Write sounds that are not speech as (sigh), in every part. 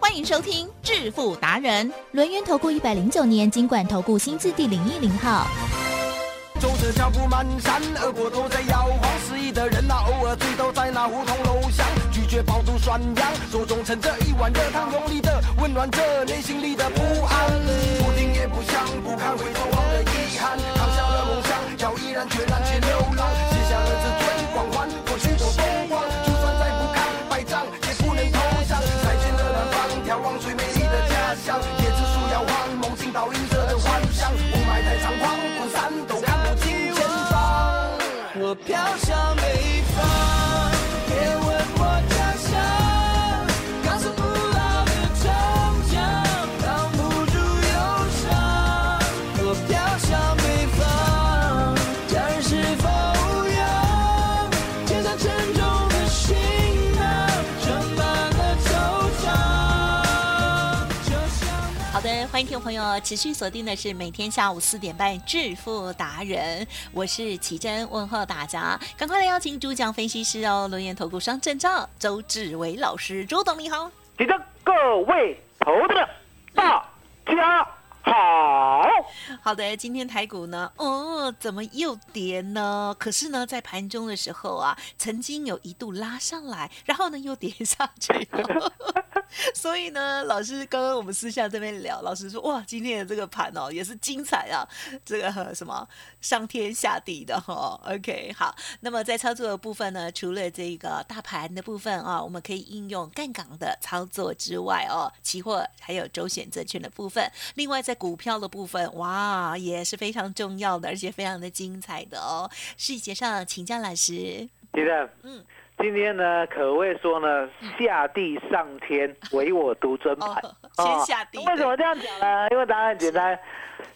欢迎收听致富达人，轮源投顾一百零九年金管投顾新字第零一零号。走着脚步蹒跚，耳朵都在摇晃，失意的人啊，偶尔醉倒在那胡同楼下，拒绝饱读涮羊，手中盛着一碗热汤，用力的温暖着内心里的不安。不听也不想，不堪回头望的遗憾，扛下了梦想，要毅然决欢迎听众朋友持续锁定的是每天下午四点半《致富达人》，我是奇珍，问候大家，赶快来邀请主讲分析师哦，轮研投顾双证照周志伟老师，周董你好。请着各位投资者，大家好。好的，今天台股呢，哦，怎么又跌呢？可是呢，在盘中的时候啊，曾经有一度拉上来，然后呢又跌下去了。(laughs) (laughs) 所以呢，老师刚刚我们私下这边聊，老师说哇，今天的这个盘哦也是精彩啊，这个呃什么上天下地的哈、哦。(laughs) OK，好，那么在操作的部分呢，除了这个大盘的部分啊，我们可以应用杠杆的操作之外哦，期货还有周选择权的部分，另外在股票的部分，哇，也是非常重要的，而且非常的精彩的哦。细节上请教老师。其实，嗯，今天呢，可谓说呢，下地上天，唯我独尊盘。哦，先下地。为什么这样讲呢？因为答案很简单。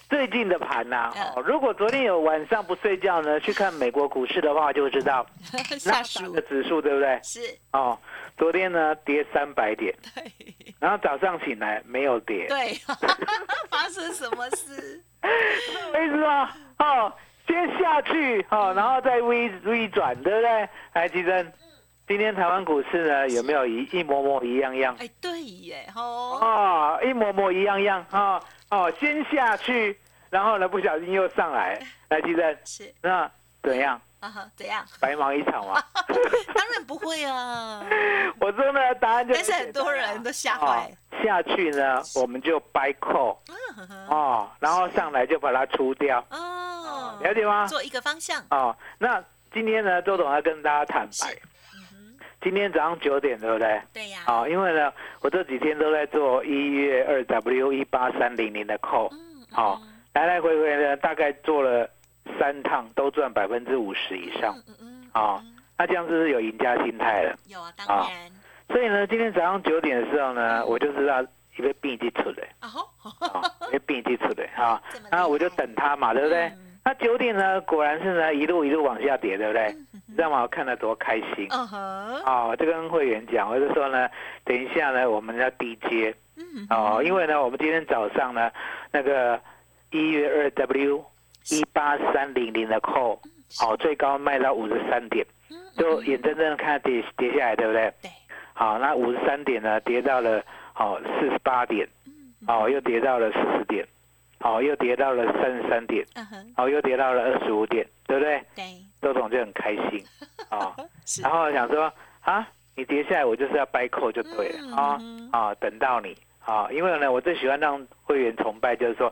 最近的盘呐、嗯哦，如果昨天有晚上不睡觉呢，去看美国股市的话，就会知道 (laughs) 下纳斯属的指数对不对？是，哦，昨天呢跌三百点，对然后早上醒来没有跌，对，(laughs) 发生什么事？我意思吗？哦，先下去哦，然后再微微转，对不对？来，吉珍，今天台湾股市呢有没有一一模模一样样？哎，对耶，哦，哦，一模模一样样哦哦，先下去，然后呢不小心又上来，来，吉珍，是。那怎样？啊哈，怎样？白忙一场嘛。(laughs) 当然不会啊，(laughs) 我说呢，答案就但是很多人都吓坏。哦。下去呢，我们就掰扣。嗯哦，然后上来就把它出掉，哦，了解吗？做一个方向，哦，那今天呢，周董要跟大家坦白今天早上九点，对不对？对呀，啊、因为呢，我这几天都在做一月二 W 一八三零零的扣，嗯，好嗯。来来回回呢，大概做了三趟，都赚百分之五十以上。嗯嗯，哦嗯。那这样是不是有赢家心态了？有啊，当啊然，所以呢，今天早上九点的时候呢，我就知道一个病机出来，啊一个病机出来啊 (laughs) 这么厉害，然后我就等他嘛，对不对？嗯那九点呢，果然是呢一路一路往下跌，对不对？你知道吗？我看得多开心。嗯哼，哦，我就跟会员讲，我就说呢，等一下呢，我们要低接嗯哦，因为呢，我们今天早上呢，那个一月二 W 一八三零零的 call，哦，最高卖到五十三点，嗯就眼睁睁的看它跌跌下来，对不对？对，好，那五十三点呢，跌到了哦四十八点，嗯哦，又跌到了四十点，哦，又跌到了三十三点，哦，又跌到了二十五点，对不对？对，周总就很开心，(laughs) 哦。然后想说啊，你跌下来我就是要掰扣就对了。啊嗯啊，等到你。啊，因为呢，我最喜欢让会员崇拜，就是说，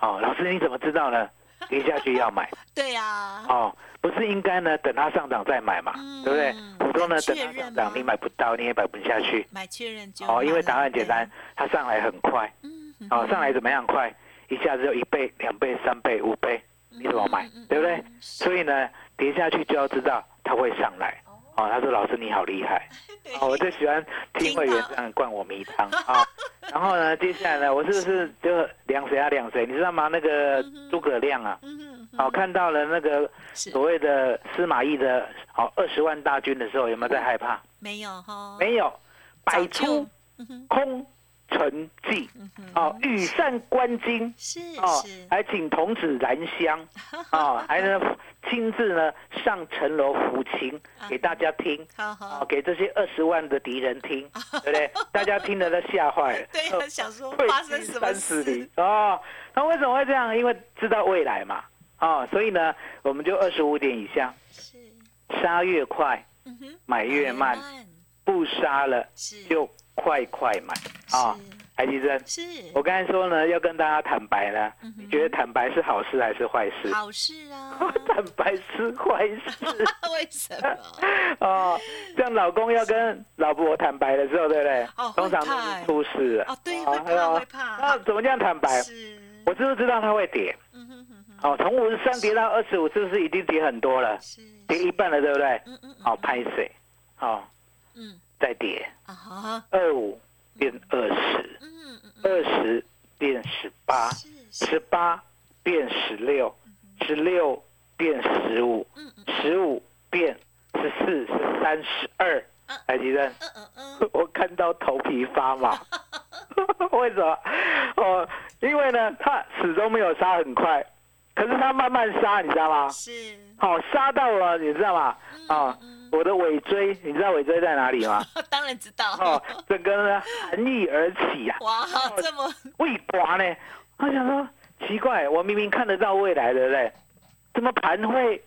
哦，老师你怎么知道呢？跌下去要买。(laughs) 对呀，哦，不是应该呢等它上涨再买嘛，嗯对不对？普通呢等它上涨你买不到，你也买不下去。买确认就哦，因为答案简单，，它上来很快。嗯哦，上来怎么样快？一下子就一倍、两倍、三倍、五倍，你怎么买？对不对？所以呢，跌下去就要知道它会上来。(laughs) 哦，他说老师你好厉害，(laughs) 哦，我就喜欢听会员这样灌我迷汤。啊。然后呢，接下来呢，我是不是就量谁啊量谁？你知道吗？那个诸葛亮啊，嗯哼好看到了那个所谓的司马懿的哦二十万大军的时候，有没有在害怕？没有哈，没有，摆出空城计，嗯哼。哦，羽扇纶巾，是哦，还请童子燃香，(laughs) 哦，还能亲自呢上城楼抚琴给大家听，啊，好。好，给这些二十万的敌人听，(laughs) 对不对？大家听了都吓坏了，(laughs) 对想说退发生什么事？哦。那为什么会这样？因为知道未来嘛，哦，所以呢，我们就二十五点以下，是，杀越快，买越慢，不杀了就快快买啊。海迪生，是我刚才说呢，要跟大家坦白呢，嗯你觉得坦白是好事还是坏事？好事啊，(laughs) 坦白是坏事 (laughs) 为什么？(laughs) 哦。像老公要跟老婆坦白的时候，对不对？哦通常都是出事了。哦，对，哦会怕会怕，那怎么这样坦白？是，我知不知道它会跌？嗯哼哼哼，哦，从五十三跌到二十五，是不是已经跌很多了？是，跌一半了，对不对？嗯嗯，好，拍水，好，嗯再跌啊哈，二五变二十，二十变十八，是是，十八变十六，十六变十五，十五变十四、十三、十二嗯。来，吉正，嗯嗯嗯，(laughs) 我看到头皮发麻。(laughs) (laughs) 为什么？哦，因为呢，他始终没有杀很快，可是他慢慢杀，你知道吗？是，好、杀到了，你知道吗？啊、嗯我的尾椎，你知道尾椎在哪里吗？(laughs) 当然知道，哦，整个呢寒意而起呀、哇，这么未刮呢。我想说，奇怪，我明明看得到未来，对不对？怎么盘会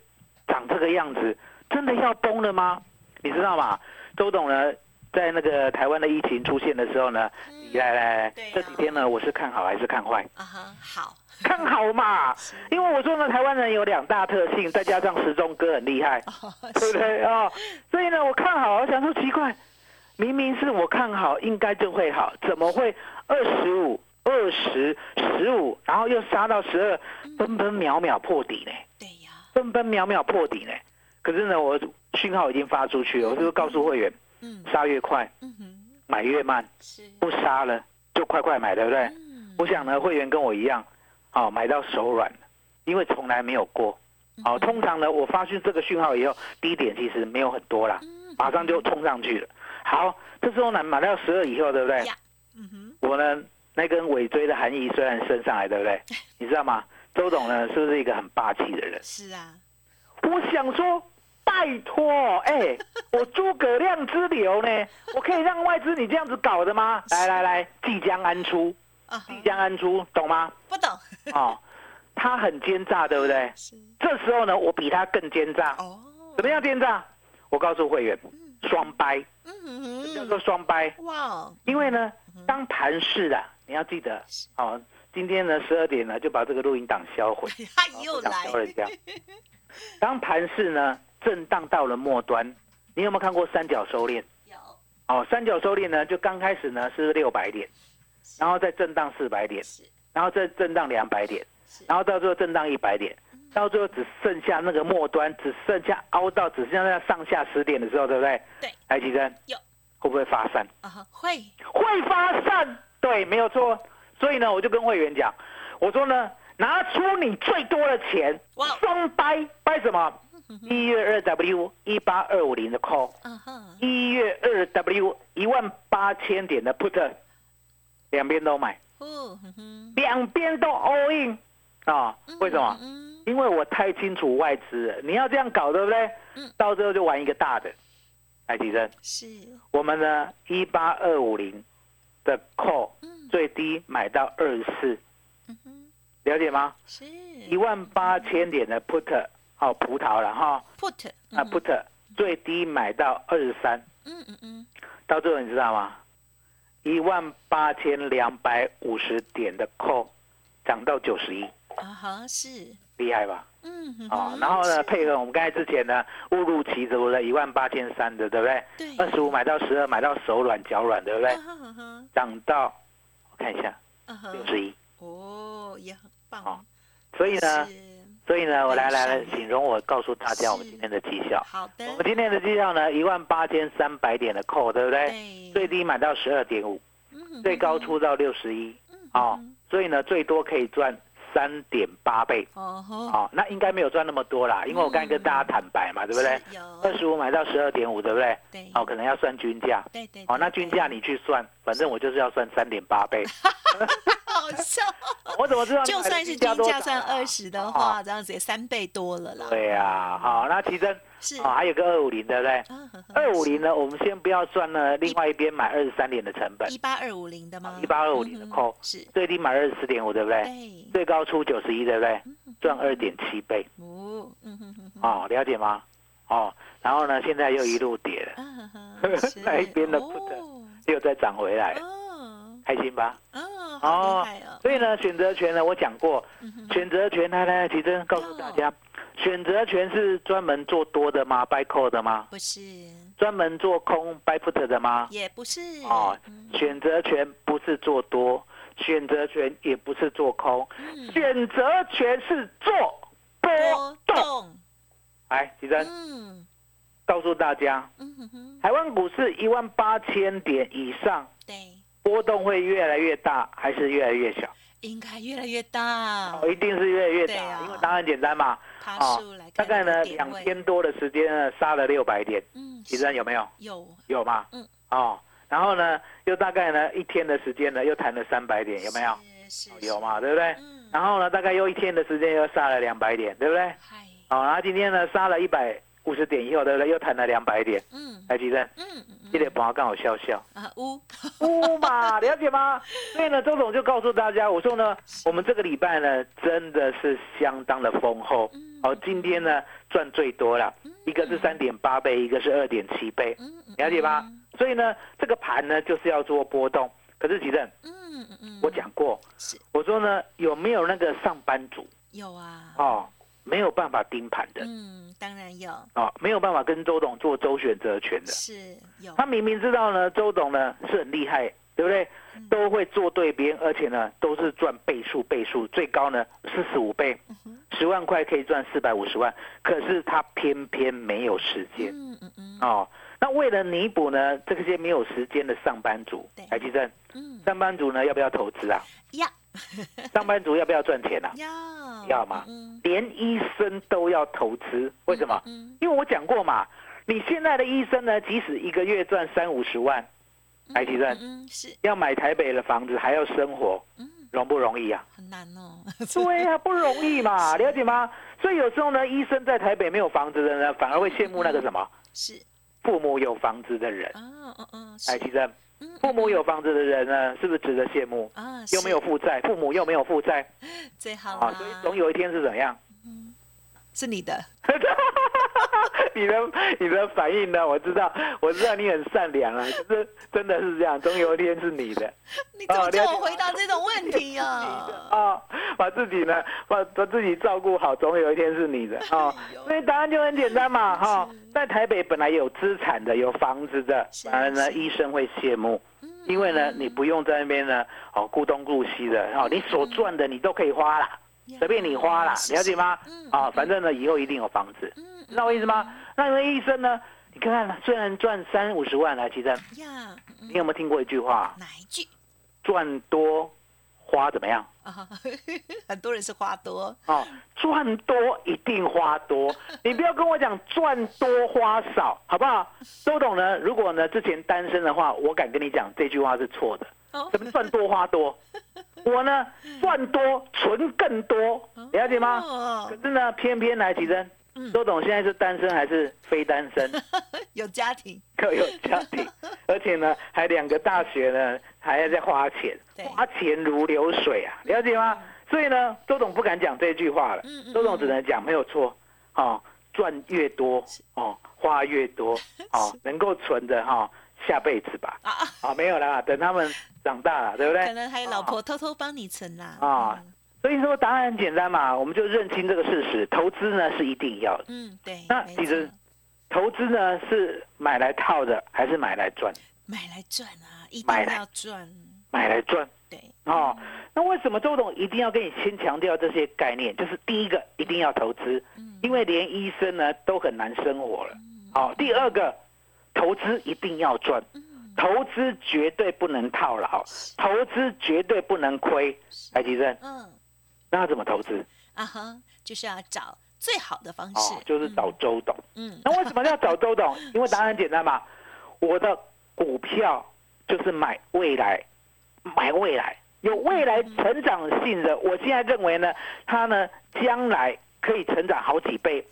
长这个样子？真的要崩了吗？你知道吗？周董呢，在那个台湾的疫情出现的时候呢，你来来来这几天呢，我是看好还是看坏？啊哈，好，看好嘛，因为我说呢，台湾人有两大特性，再加上时钟哥很厉害，对不对啊、哦？所以呢，我看好，我想说奇怪，明明是我看好，应该就会好，怎么会二十五、二十、十五，然后又杀到十二，分分秒秒破底呢？对呀，分分秒秒破底呢？可是呢，我讯号已经发出去了，我就告诉会员，嗯杀越快，嗯哼，买越慢，是，不杀了就快快买，对不对？嗯，我想呢，会员跟我一样，哦，买到手软，因为从来没有过。哦，通常呢，我发讯这个讯号以后，低点其实没有很多啦，嗯马上就冲上去了。好，这时候呢，买到十二以后，对不对？嗯哼，我呢，那根尾椎的含义虽然升上来，对不对？(laughs) 你知道吗？周董呢，是不是一个很霸气的人？是啊，我想说，拜托，哎、(laughs) 我诸葛亮之流呢，我可以让外资你这样子搞的吗？(laughs) 来来来，即将安出，即，将安出，懂吗？不懂，哦，他很奸诈，对不对？是，这时候呢，我比他更奸诈。哦，怎么样奸诈？我告诉会员，双掰，嗯叫哼，做双掰。哇，因为呢，当盘市啊，你要记得，哦，今天呢十二点呢就把这个录音档销毁，他哦又来销人家。(laughs) 当盘市呢震荡到了末端，你有没有看过三角收敛？有，哦，三角收敛呢，就刚开始呢是六百点，然后再震荡四百点，是然后再震荡两百点是，然后到最后震荡一百点，到最后只剩下那个末端，只剩下凹到只剩下那上下十点的时候，对不对？对。来，吉珍，有会不会发散？啊哈，会，会发散，对，没有错。所以呢，我就跟会员讲，我说呢，拿出你最多的钱哇，双掰掰什么？一月二 W 一八二五零的 call，一月二 W 一万八千点的 put，两边都买，两边都 all in 啊？为什么？嗯，因为我太清楚外资了，你要这样搞，对不对？嗯？到最后就玩一个大的。来，提升，是，我们呢一八二五零的 call 嗯。最低买到二十四，了解吗？是，一万八千点的 put，好葡萄了哈，put，啊 put 最低买到二十三，嗯嗯嗯，到最后你知道吗？一万八千两百五十点的 call 涨到九十一，啊哈，是，厉害吧？嗯哼啊、哼然后呢，配合我们刚才之前呢，误入歧途了一万八千三的，对不对？对，二十五买到十二，买到手软脚软，对不对？涨到我看一下六十一，哦，也很棒，哦所以呢，是所以呢，我来来来，请容我告诉大家我们今天的绩效。好的我，们今天的绩效呢，一万八千三百点的扣，对不对？对，最低买到十二点五，最高出到六十一，嗯哦，所以呢，最多可以赚三点八倍。哦那应该没有赚那么多啦，因为我刚才跟大家坦白嘛，对不对？有，二十五买到十二点五，对不对？对，哦，可能要算均价。对对，哦，那均价你去算，反正我就是要算三点八倍。(laughs) 好笑，(laughs) 我怎么知道 (laughs) 就算是均价算二十的话，这样子也三倍多了啦。对呀，好，那其实是。哦，还有个二五零，对不对？二五零呢，我们先不要算呢，另外一边买二十三点的成本。一，八二五零的吗？一八二五零的扣。是，最低买二十四点五，对不对？对，最高出九十一，对不对？赚二点七倍，哦，嗯哼哼哼，哦，了解吗？哦，然后呢，现在又一路跌了，(laughs) 那一边的 put 哦。又再涨回来，哦。开心吧？哦，好厉害哦，所以呢，选择权呢，我讲过，选择权来来，其实告诉大家，选择权是专门做多的吗？buy call 的吗？不是，专门做空 buy put 的吗？也不是。哦，嗯。选择权不是做多，选择权也不是做空，嗯。选择权是做波波动。动，来，吉珍嗯。告诉大家，台湾股市一万八千点以上，对，波动会越来越大还是越来越小？应该越来越大哦，，一定是越来越大，啊因为答案简单嘛。爬哦树来看大概呢两位，天多的时间呢，杀了六百点，嗯，其实有没有？有有嘛？嗯。哦，然后呢，又大概呢一天的时间呢，又弹了三百点，有没有？？是是有嘛？对不对？嗯，然后呢，大概又一天的时间又杀了两百点，对不对？嗨，哦、然后今天呢杀了一百五十点以后，对不对？又弹了两百点，嗯。来，吉正，嗯嗯这个帮我刚好笑笑，啊呜，(laughs) 呜嘛，了解吗？所以呢，周总就告诉大家，我说呢，我们这个礼拜呢真的是相当的丰厚，嗯。哦，今天呢赚最多了，一个是三点八倍，一个是二点七倍，嗯嗯，了解吗？所以呢，这个盘呢就是要做波动。可是吉正，嗯嗯嗯，我讲过是，我说呢，有没有那个上班族？有啊，哦，没有办法盯盘的嗯，当然有，啊，没有办法跟周董做周选择权的。是有，他明明知道呢，周董呢是很厉害，对不对？都会做对边，而且呢都是赚倍数倍数，最高呢四十五倍，十万块可以赚四百五十万。可是他偏偏没有时间嗯嗯嗯哦。那为了弥补呢这些没有时间的上班族对，台积电嗯，上班族呢要不要投资啊？呀 (laughs) 上班族要不要赚钱啊？要。要吗嗯，连医生都要投资，为什么？嗯，因为我讲过嘛，你现在的医生呢，即使一个月赚三五十万，台积电嗯嗯是，要买台北的房子还要生活，嗯，容不容易啊？很难哦，(laughs) (laughs) 对啊，不容易嘛，了解吗？所以有时候呢，医生在台北没有房子的人，反而会羡慕那个什么？是。父母有房子的人。啊嗯嗯哎，是，其实嗯父母有房子的人呢，是不是值得羡慕？啊又没有负债，父母又没有负债 (laughs) 最好所以总有一天是怎样？是你的，(laughs) 你的你的反应呢？我知道，我知道你很善良啊，可是真的是这样，总有一天是你的。(laughs) 你怎么叫我回答这种问题啊？啊、(laughs) 把自己呢，把把自己照顾好，总有一天是你的。啊、所以答案就很简单嘛，哈、在台北本来有资产的、有房子的，反而呢，是。医生会羡慕，嗯。因为呢，你不用在那边呢，哦，顾东顾西的，哦，你所赚的你都可以花啦，随便你花啦，是了解吗嗯？啊、反正呢，以后一定有房子，嗯知道我意思吗？那个医生呢，你看看，虽然赚三五十万来，其实你有没有听过一句话？哪一句赚多花怎么样？啊？(laughs) 很多人是花多，哦，赚多一定花多，(laughs) 你不要跟我讲赚多花少，好不好？周董呢，如果呢之前单身的话，我敢跟你讲这句话是错的。哦。什么赚多花多？(laughs) 我呢赚多存更多，了解吗？哦。可是呢，偏偏来提升嗯，周董现在是单身还是非单身？(laughs) 有家庭，各 (laughs) 有家庭，而且呢，还两个大学呢，还要在花钱，花钱如流水啊，了解吗？所以呢，周董不敢讲这句话了。周董只能讲没有错，哦，赚越多哦，花越多哦，能够存的哈、下辈子吧，啊，啊、没有啦，等他们长大了，对不对可？能还有老婆偷偷帮你存啦。啊所以说答案很简单嘛，我们就认清这个事实，投资呢是一定要的，嗯，对，那其实投资呢是买来套的还是买来赚？买来赚啊，一定要赚，买来赚。对，哦，那为什么周董一定要跟你先强调这些概念？就是第一个，一定要投资，嗯因为连医生呢都很难生活了。好、第二个，投资一定要赚，嗯投资绝对不能套牢，投资绝对不能亏。台积电，嗯，那要怎么投资？啊哈，就是要找最好的方式哦，，就是找周董。嗯，那为什么要找周董？(laughs) 因为答案很简单嘛，我的股票就是买未来，买未来有未来成长性的。我现在认为呢，它呢将来可以成长好几倍。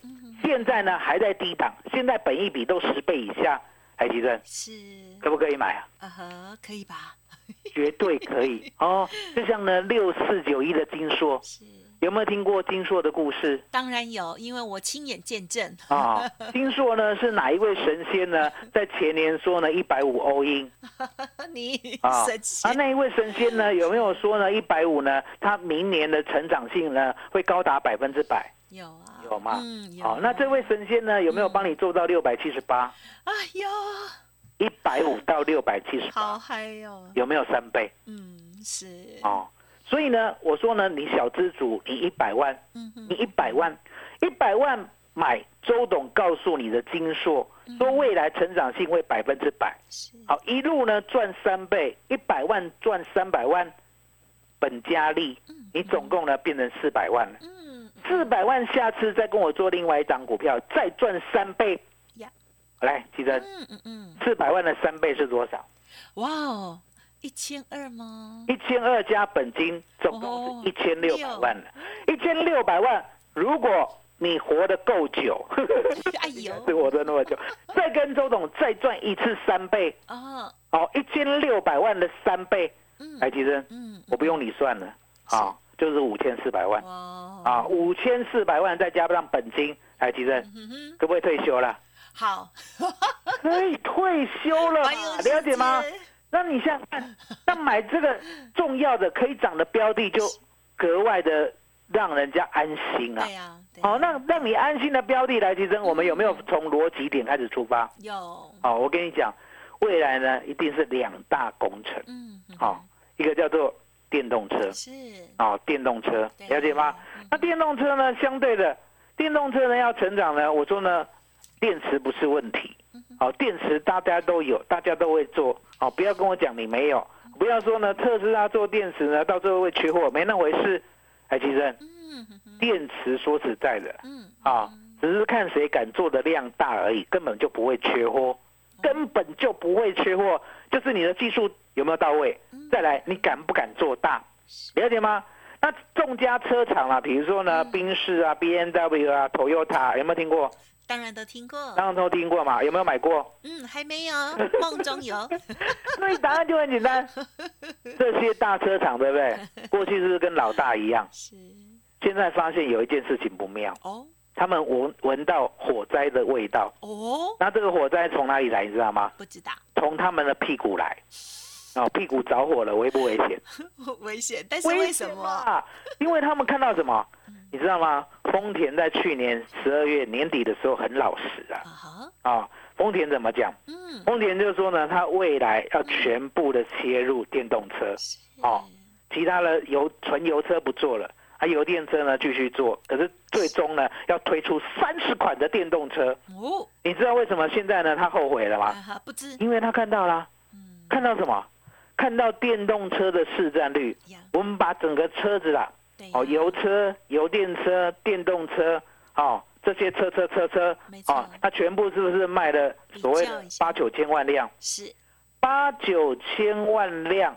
现在呢还在低档，现在本益比都十倍以下，海基正是，可不可以买啊？啊哈，可以吧？(laughs) 绝对可以哦。就像呢六四九一的金硕，是，有没有听过金硕的故事？当然有，因为我亲眼见证。啊，金硕呢是哪一位神仙呢？在前年说呢一百五欧英 (laughs) 你啊神仙啊，那一位神仙呢有没有说呢一百五呢？他明年的成长性呢会高达百分之百？有啊，有吗嗯，有。好，那这位神仙呢有没有帮你做到六百七十八？哎呦，一百五到六百七十好八，嗨哟！有没有三倍？嗯，是，哦，所以呢，我说呢，你小资主，你一百万，嗯，你一百万，一百万买周董告诉你的金硕，说未来成长性会百分之百。好，一路呢赚三倍，一百万赚三百万，本加利，你总共呢变成四百万了。嗯，四百万，下次再跟我做另外一张股票，再赚三倍。呀，来，记得嗯嗯嗯，四百万的三倍是多少？哇哦，一千二吗？一千二加本金，总共哦是一千六百万。了。一千六百万，如果你活得够久，(laughs) 哎呦，(laughs) 是活得那么久，再跟周董再赚一次三倍，哦，好，一千六百万的三倍，嗯，来，其实嗯，我不用你算了，啊，就是五千四百万哇，啊，五千四百万再加上本金，来，其实嗯哼，可不可以退休了？好，可以退休了了解吗？那你想想看，(laughs) 那买这个重要的可以涨的标的，就格外的让人家安心啊对。呀，好，那让你安心的标的来提升，我们有没有从逻辑点开始出发？有，好，我跟你讲，未来呢一定是两大工程。嗯，嗯好，一个叫做电动车，是，啊，电动车，了解吗？那电动车呢，相对的，电动车呢要成长呢，我说呢，电池不是问题。好，电池大家都有，大家都会做。好，不要跟我讲你没有，不要说呢，特斯拉做电池呢，到最后会缺货，没那回事。哎，其实嗯电池说实在的嗯，啊，只是看谁敢做的量大而已，根本就不会缺货，根本就不会缺货，就是你的技术有没有到位。再来，你敢不敢做大？了解吗？那众家车厂啊，比如说呢，宾士啊、B N W 啊、Toyota 有没有听过？当然都听过，当然都听过嘛，有没有买过？嗯，还没有，(laughs) 梦中有，所以答案就很简单，(laughs) 这些大车厂对不对？过去是不是跟老大一样？是，现在发现有一件事情不妙，哦他们闻闻到火灾的味道。哦，那这个火灾从哪里来？你知道吗？不知道，从他们的屁股来。哦，屁股着火了，危不危险？(laughs) 危险，但是为什么？啊？因为他们看到什么？你知道吗？丰田在去年十二月年底的时候很老实啊啊！丰田怎么讲？嗯，丰田就说呢，它未来要全部的切入电动车，哦其他的油纯油车不做了，啊，油电车呢继续做，可是最终呢要推出三十款的电动车。哦，你知道为什么现在呢他后悔了啊吗？哈，不知，因为他看到了，嗯看到什么？看到电动车的市占率，呀，我们把整个车子啦，哦，油车、油电车、电动车，哦，这些车车车车哦，它全部是不是卖了所谓的八九千万辆？是，八九千万辆，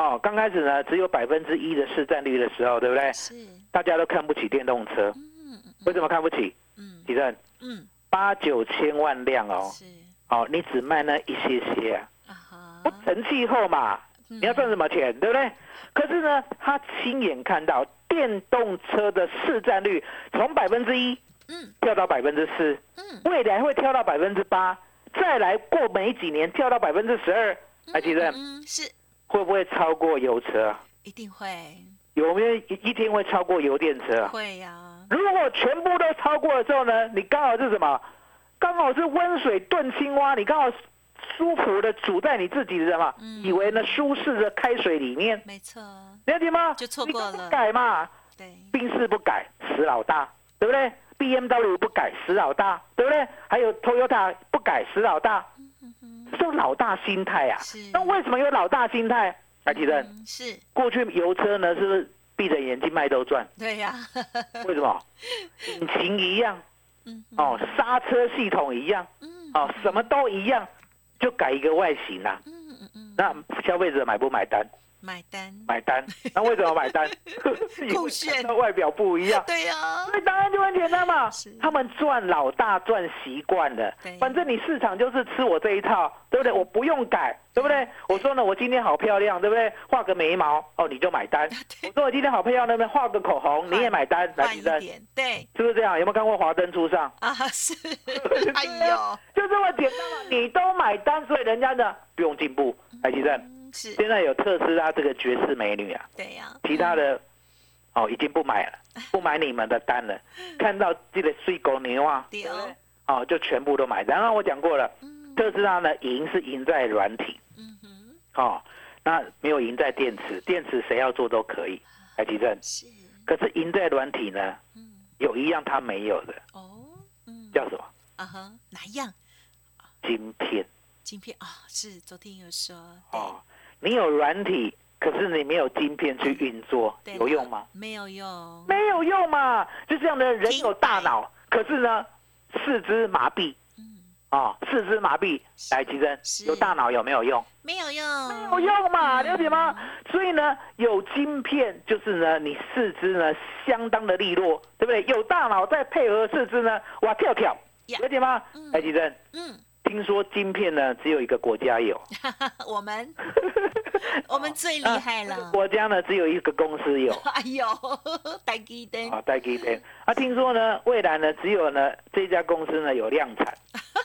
好、刚开始呢只有百分之一的市占率的时候，对不对？是，大家都看不起电动车，嗯嗯为什么看不起？嗯。李正，嗯，八九千万辆哦，是，哦，你只卖那一些些啊，啊哈。不，成气候嘛，嗯。你要赚什么钱，对不对？可是呢，他亲眼看到电动车的市占率从百分之一嗯。跳到百分之四，嗯，未来会跳到百分之八，再来过没几年跳到百分之十二，还记得？嗯，是，会不会超过油车啊？一定会，有没有一一天会超过油电车啊？会呀，如果全部都超过的时候呢，你刚好是什么？刚好是温水炖青蛙，你刚好舒服的煮在你自己的什么？嗯以为呢舒适的开水里面，没错，了解吗？就错过了你改嘛，对，宾士不改，死老大，对不对？B M W 不改，死老大，对不对？还有 Toyota 不改，死老大，这种老大心态啊是。那为什么有老大心态？来，提正，嗯是，过去油车呢，是不是闭着眼睛卖都赚。对呀，为什么？(laughs) 引擎一样，嗯哦，刹车系统一样，嗯哦，什么都一样，就改一个外形啦、嗯嗯嗯，那消费者买不买单？买单，买单。那为什么买单？(laughs) 酷炫外表不一样。对呀，所以答案就很简单嘛，他们赚老大赚习惯了，反正你市场就是吃我这一套，对不对？我不用改，对不对？我说呢，我今天好漂亮，对不对？画个眉毛，哦，你就买单。(laughs) 我说我今天好漂亮，对不对？画个口红，你也买单，来换一举证，点，对是不是这样？有没有看过《华灯初上啊，是，(laughs) 哎呦，就这么简单嘛，你都买单，所以人家呢不用进步。来举证，嗯是，现在有特斯拉这个绝世美女啊，对呀，其他的哦已经不买了，(laughs) 不买你们的单了。看到这个水狗牛啊，哦，哦，就全部都买。然后我讲过了，嗯特斯拉呢赢是赢在软体，嗯哼，哦，那没有赢在电池，电池谁要做都可以，来提正。是，可是赢在软体呢，嗯，有一样它没有的，哦，嗯，叫什么？啊哈，哪一样？晶片晶片啊，是昨天有说，哦。你有软体，可是你没有晶片去运作，有用吗？没有用，没有用嘛。就这样的人有大脑，可是呢，四肢麻痹嗯，啊、四肢麻痹。来，奇珍有大脑有没有用？没有用，没有用嘛，了解吗？所以呢，有晶片就是呢，你四肢呢相当的利落，对不对？有大脑再配合四肢呢，哇跳跳，呀了解吗嗯？来，奇珍，嗯，听说晶片呢只有一个国家有，(laughs) 我们？(laughs) 我们最厉害这个了，国家呢只有一个公司有。(laughs) 哎呦，台积电，啊，带给电。啊，听说呢，未来呢，只有呢这家公司呢有量产，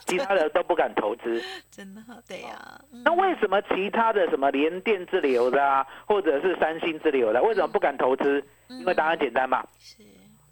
其他的都不敢投资。真的对呀，嗯。那为什么其他的什么联电之流的啊，或者是三星之流的，为什么不敢投资？因为答案简单嘛，是，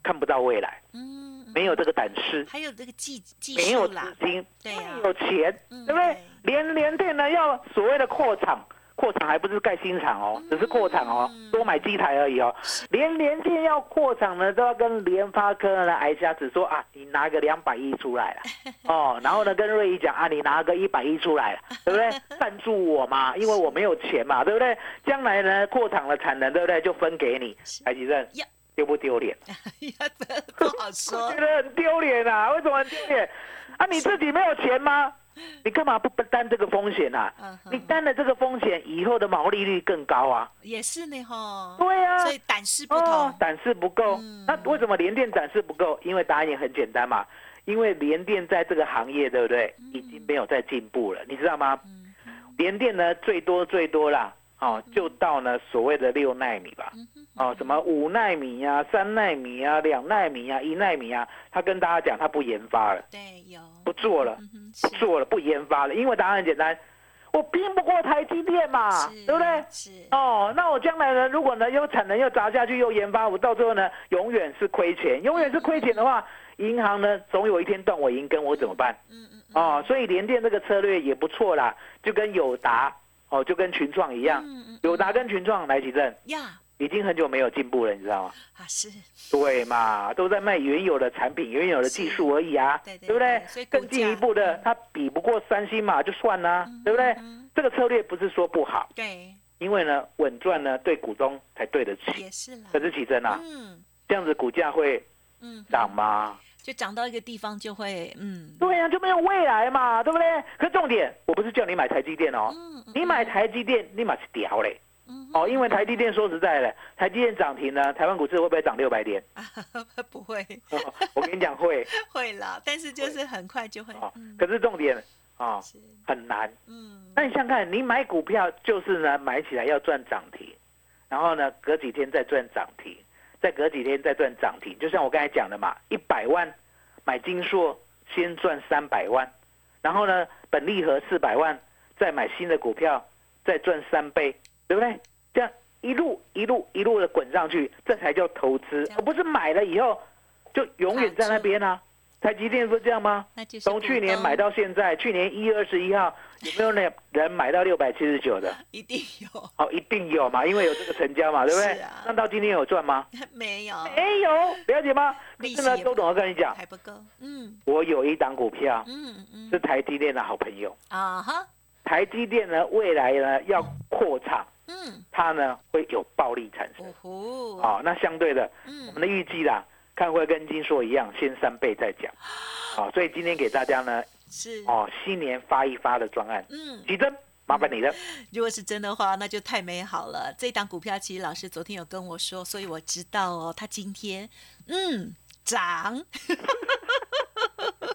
看不到未来，嗯，没有这个胆识，还有这个技技没有资，金，对呀没有钱，嗯对不对连？联联电呢要所谓的扩厂。扩厂还不是盖新厂哦，只是扩厂哦，嗯多买机台而已哦。连联电要扩厂呢，都要跟联发科呢挨家子说啊，你拿个两百亿出来了，(laughs) 哦，然后呢跟瑞仪讲啊，你拿个一百亿出来了，(laughs) 对不对？赞助我嘛，因为我没有钱嘛，对不对？将来呢扩厂的产能，对不对？就分给你，台积电呀丢不丢脸？(laughs) 呀，不好说我觉，得很丢脸啊！为什么很丢脸？啊，你自己没有钱吗？你干嘛不不担这个风险啊？嗯你担了这个风险，以后的毛利率更高啊！也是呢哈，对啊，所以胆识不哦同，，胆识不够。嗯那为什么联电胆识不够？因为答案也很简单嘛，因为联电在这个行业，对不对？已经没有在进步了，你知道吗？嗯联电呢，最多最多啦，哦，就到呢所谓的六纳米吧。哦，什么五纳米呀、三纳米呀、两纳米呀、一纳米呀，他跟大家讲，他不研发了，对有，不做了，嗯不做了，不研发了，因为答案很简单，我拼不过台积电嘛，是对不对？是，哦，那我将来呢，如果呢又产能又砸下去又研发，我到最后呢永远是亏钱，永远是亏钱的话，银行呢总有一天断我银根，我怎么办？嗯嗯。哦，所以联电这个策略也不错啦，就跟友达哦，就跟群创一样，友达跟群创来提振，呀。已经很久没有进步了，你知道吗？啊是，对嘛，都在卖原有的产品、原有的技术而已啊，对对不对？对所以？更进一步的价，它比不过三星嘛，就算啦，对不对？嗯这个策略不是说不好，对，因为呢，稳赚呢对股东才对得起。也是啦，可是奇珍啊，嗯。这样子股价会嗯，涨吗？就涨到一个地方就会嗯。对呀、就没有未来嘛，对不对？可是重点，我不是叫你买台积电哦，嗯嗯你买台积电，你买是屌嘞。嗯哦，因为台积电说实在的，台积电涨停呢，台湾股市会不会涨六百点？(laughs) 不会。哦我跟你讲会。(laughs) 会啦，但是就是很快就会可是重点啊、哦、很难。嗯。那你想想看，你买股票就是呢，买起来要赚涨停，然后呢，隔几天再赚涨停，再隔几天再赚涨停。就像我刚才讲的嘛，一百万买金硕，先赚三百万，然后呢，本利和四百万，再买新的股票，再赚三倍，对不对？这样一路一路一路的滚上去，这才叫投资而不是买了以后就永远在那边啊。台积电不是这样吗？从去年买到现在，去年一月二十一号有没有那人买到六百七十九的？(laughs) 一定有哦，一定有嘛，因为有这个成交嘛，(laughs) 对不对？啊那到今天有赚吗？(laughs) 没有没有，了解吗？可是呢，利息也周董要跟你讲，还不够嗯我有一档股票嗯嗯是台积电的好朋友。啊哈台积电呢，未来呢要扩厂，嗯，它呢会有暴利产生哦。那相对的，我嗯们的预计啦，看会跟金硕一样，先三倍再讲。好，(gasps) 所以今天给大家呢，是，哦，新年发一发的专案，嗯，吉真，麻烦你了。(laughs) 如果是真的话，那就太美好了。这档股票其实老师昨天有跟我说，所以我知道哦，它今天嗯涨，(laughs)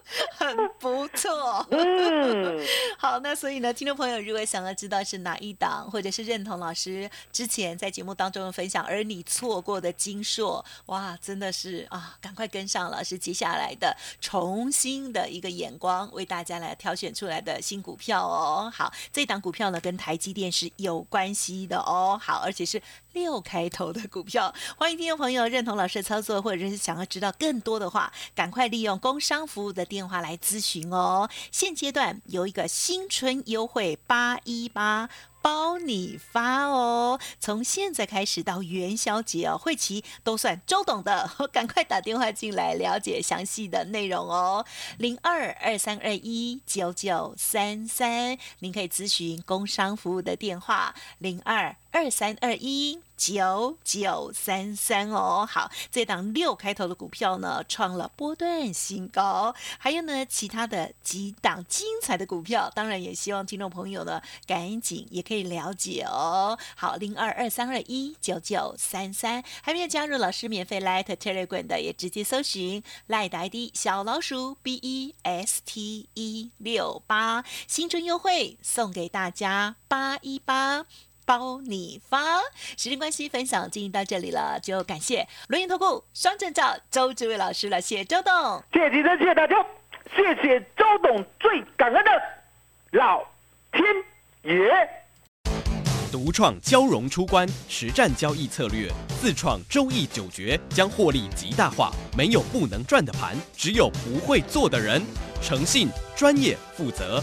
(laughs) 很不错。嗯，(laughs) 好，那所以呢，听众朋友如果想要知道是哪一档，或者是认同老师之前在节目当中的分享，而你错过的金硕，哇，真的是啊，赶快跟上老师接下来的重新的一个眼光，为大家来挑选出来的新股票哦。好，这档股票呢跟台积电是有关系的哦。好，而且是六开头的股票，欢迎听众朋友认同老师的操作，或者是想要知道更多的话，赶快利用工商服务的电话来咨询哦。现阶段有一个新春优惠八一八。包你发哦！从现在开始到元宵节哦，会期都算周董的，(laughs) 赶快打电话进来了解详细的内容哦。零二二三二一九九三三，您可以咨询工商服务的电话零二二三二一九九三三哦。好，这档六开头的股票呢，创了波段新高，还有呢其他的几档精彩的股票，当然也希望听众朋友呢赶紧也可以了解哦。好，零二二三二一九九三三，还没有加入老师免费 Light Telegram 的，也直接搜寻 Light ID 小老鼠 B E S T 一六八，新春优惠送给大家八一八。包你发，时间关系，分享进行到这里了，就感谢轮研投顾双证照周志伟老师了，谢谢周董。谢谢谢谢大家，谢谢周董，最感恩的老天爷。独创交融出关实战交易策略，自创周易九诀，将获利极大化。没有不能赚的盘，只有不会做的人。诚信、专业、负责，